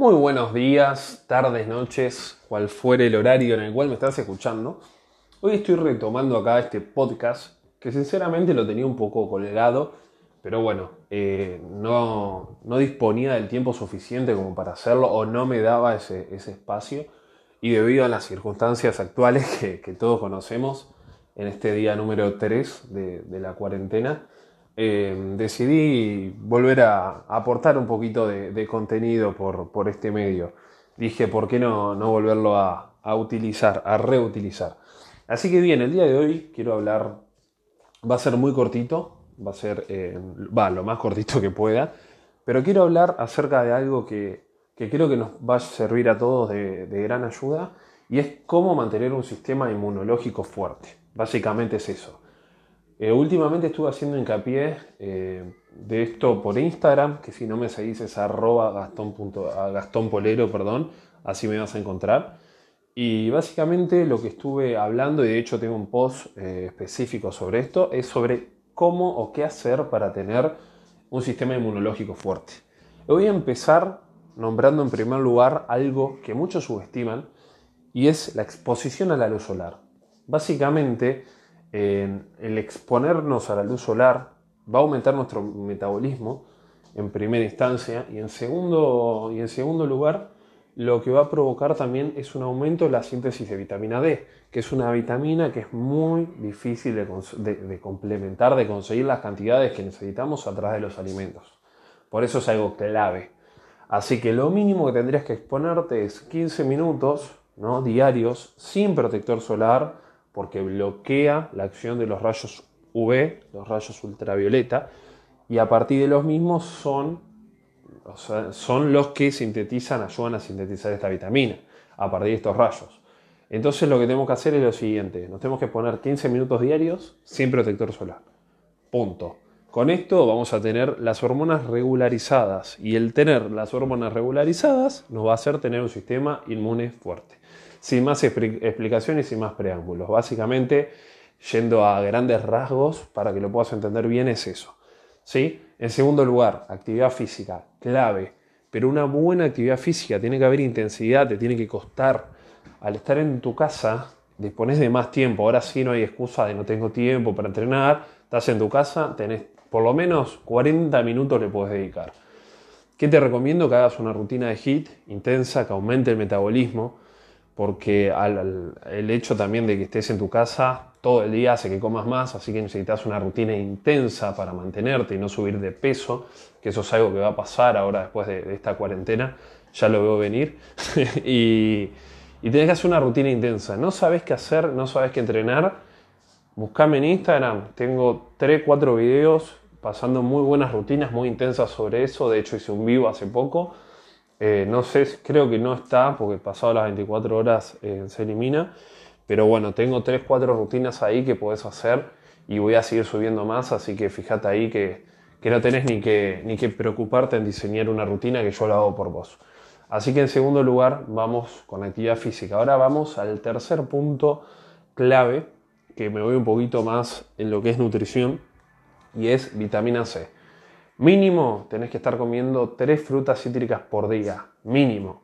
Muy buenos días, tardes, noches, cual fuere el horario en el cual me estás escuchando. Hoy estoy retomando acá este podcast que sinceramente lo tenía un poco colgado, pero bueno, eh, no, disponía del tiempo suficiente como para hacerlo o no me daba ese, espacio y debido a las circunstancias actuales que, todos conocemos en este día número 3 de la cuarentena, eh, decidí volver a, aportar un poquito de, contenido por, este medio. Dije, ¿por qué no, no volverlo a, utilizar, a reutilizar? Así que bien, el día de hoy quiero hablar, va a ser muy cortito, va a ser, eh, va, lo más cortito que pueda, pero quiero hablar acerca de algo que, creo que nos va a servir a todos de, de gran ayuda y es cómo mantener un sistema inmunológico fuerte. Básicamente es eso. Eh, últimamente estuve haciendo hincapié eh, de esto por Instagram, que si no me seguís es arroba gastón, polero, perdón, así me vas a encontrar. Y básicamente lo que estuve hablando, y de hecho tengo un post eh, específico sobre esto, es sobre cómo o qué hacer para tener un sistema inmunológico fuerte. Voy a empezar nombrando en primer lugar algo que muchos subestiman, y es la exposición a la luz solar. Básicamente, el exponernos a la luz solar va a aumentar nuestro metabolismo en primera instancia y en segundo, y en segundo lugar lo que va a provocar también es un aumento de la síntesis de vitamina D, que es una vitamina que es muy difícil de, complementar, de conseguir las cantidades que necesitamos a través de los alimentos. Por eso es algo clave. Así que lo mínimo que tendrías que exponerte es 15 minutos ¿no? diarios sin protector solar, porque bloquea la acción de los rayos UV, los rayos ultravioleta, y a partir de los mismos son, son los que sintetizan, ayudan a sintetizar esta vitamina, a partir de estos rayos. Entonces lo que tenemos que hacer es lo siguiente, nos tenemos que poner 15 minutos diarios sin protector solar. Punto. Con esto vamos a tener las hormonas regularizadas y el tener las hormonas regularizadas nos va a hacer tener un sistema inmune fuerte sin más explicaciones y sin más preámbulos. Básicamente, yendo a grandes rasgos para que lo puedas entender bien, es eso. ¿sí? En segundo lugar, actividad física, clave. Pero una buena actividad física tiene que haber intensidad, te tiene que costar. Al estar en tu casa, dispones de más tiempo. Ahora sí no hay excusa de no tengo tiempo para entrenar. Estás en tu casa, tenés por lo menos 40 minutos le puedes dedicar. ¿Qué te recomiendo? Que hagas una rutina de HIT intensa, que aumente el metabolismo porque el hecho también de que estés en tu casa todo el día hace que comas más, así que necesitas una rutina intensa para mantenerte y no subir de peso, que eso es algo que va a pasar ahora después de, esta cuarentena, ya lo veo venir, y, y tenés que hacer una rutina intensa. No sabes qué hacer, no sabes qué entrenar, buscame en Instagram, tengo 3, 4 videos pasando muy buenas rutinas, muy intensas sobre eso, de hecho hice un vivo hace poco, eh, no sé, creo que no está porque pasado las 24 horas se elimina. Pero bueno, tengo 3-4 rutinas ahí que puedes hacer y voy a seguir subiendo más. Así que fíjate ahí que, no tenés ni que, ni que preocuparte en diseñar una rutina que yo lo hago por vos. Así que en segundo lugar vamos con actividad física. Ahora vamos al tercer punto clave que me voy un poquito más en lo que es nutrición y es vitamina C. Mínimo tenés que estar comiendo tres frutas cítricas por día. Mínimo.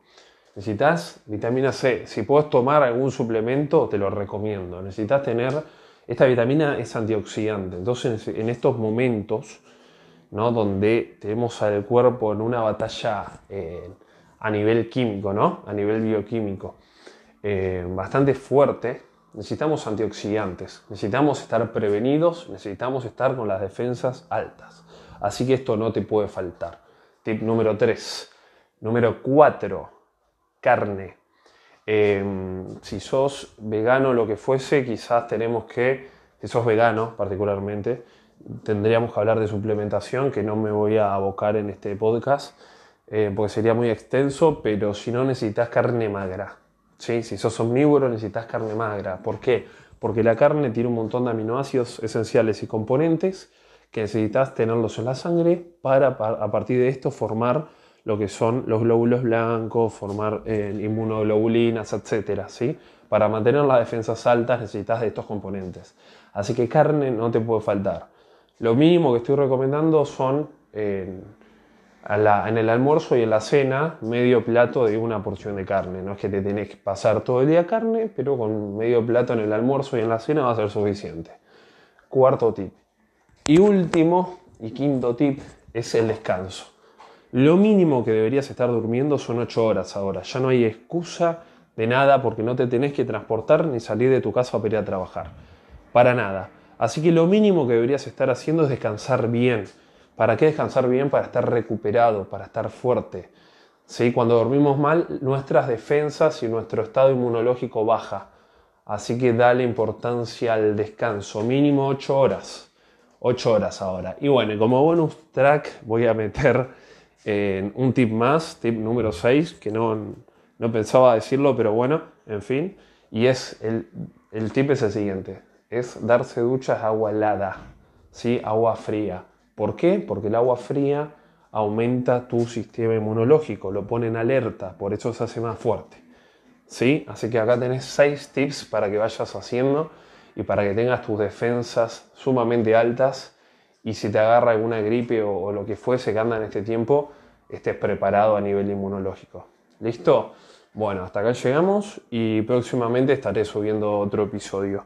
Necesitas vitamina C. Si puedes tomar algún suplemento, te lo recomiendo. Necesitas tener. Esta vitamina es antioxidante. Entonces, en estos momentos, ¿no? donde tenemos al cuerpo en una batalla eh, a nivel químico, ¿no? a nivel bioquímico, eh, bastante fuerte, necesitamos antioxidantes. Necesitamos estar prevenidos, necesitamos estar con las defensas altas. Así que esto no te puede faltar. Tip número 3. Número 4. Carne. Em, si sos vegano o lo que fuese, quizás tenemos que, si sos vegano particularmente, tendríamos que hablar de suplementación, que no me voy a abocar en este podcast, eh, porque sería muy extenso, pero si no necesitas carne magra. ¿sí? Si sos omnívoro necesitas carne magra. ¿Por qué? Porque la carne tiene un montón de aminoácidos esenciales y componentes que necesitas tenerlos en la sangre para, a partir de esto formar lo que son los glóbulos blancos, formar eh, inmunoglobulinas, etc. ¿sí? Para mantener las defensas altas necesitas de estos componentes. Así que carne no te puede faltar. Lo mínimo que estoy recomendando son, en el almuerzo y en la cena medio plato de una porción de carne. No es que te tenés que pasar todo el día carne, pero con medio plato en el almuerzo y en la cena va a ser suficiente. Cuarto tip. Y último y quinto tip es el descanso. Lo mínimo que deberías estar durmiendo son 8 horas ahora. Ya no hay excusa de nada porque no te tenés que transportar ni salir de tu casa para ir a trabajar. Para nada. Así que lo mínimo que deberías estar haciendo es descansar bien ¿Para qué descansar bien? Para estar recuperado, para estar fuerte. ¿Sí? Cuando dormimos mal, nuestras defensas y nuestro estado inmunológico baja. Así que dale importancia al descanso, mínimo 8 horas. 8 horas ahora. Y bueno, como bonus track voy a meter eh, un tip más, tip número 6, que no, no pensaba decirlo, pero bueno, en fin. Y es el, el tip es el siguiente, es darse duchas agua helada, ¿sí? agua fría. ¿Por qué? Porque el agua fría aumenta tu sistema inmunológico, lo pone en alerta, por eso se hace más fuerte. ¿Sí? Así que acá tenés seis tips para que vayas haciendo y para que tengas tus defensas sumamente altas y si te agarra alguna gripe o, lo que fuese que anda en este tiempo, estés preparado a nivel inmunológico. ¿Listo? Bueno, hasta acá llegamos y próximamente estaré subiendo otro episodio.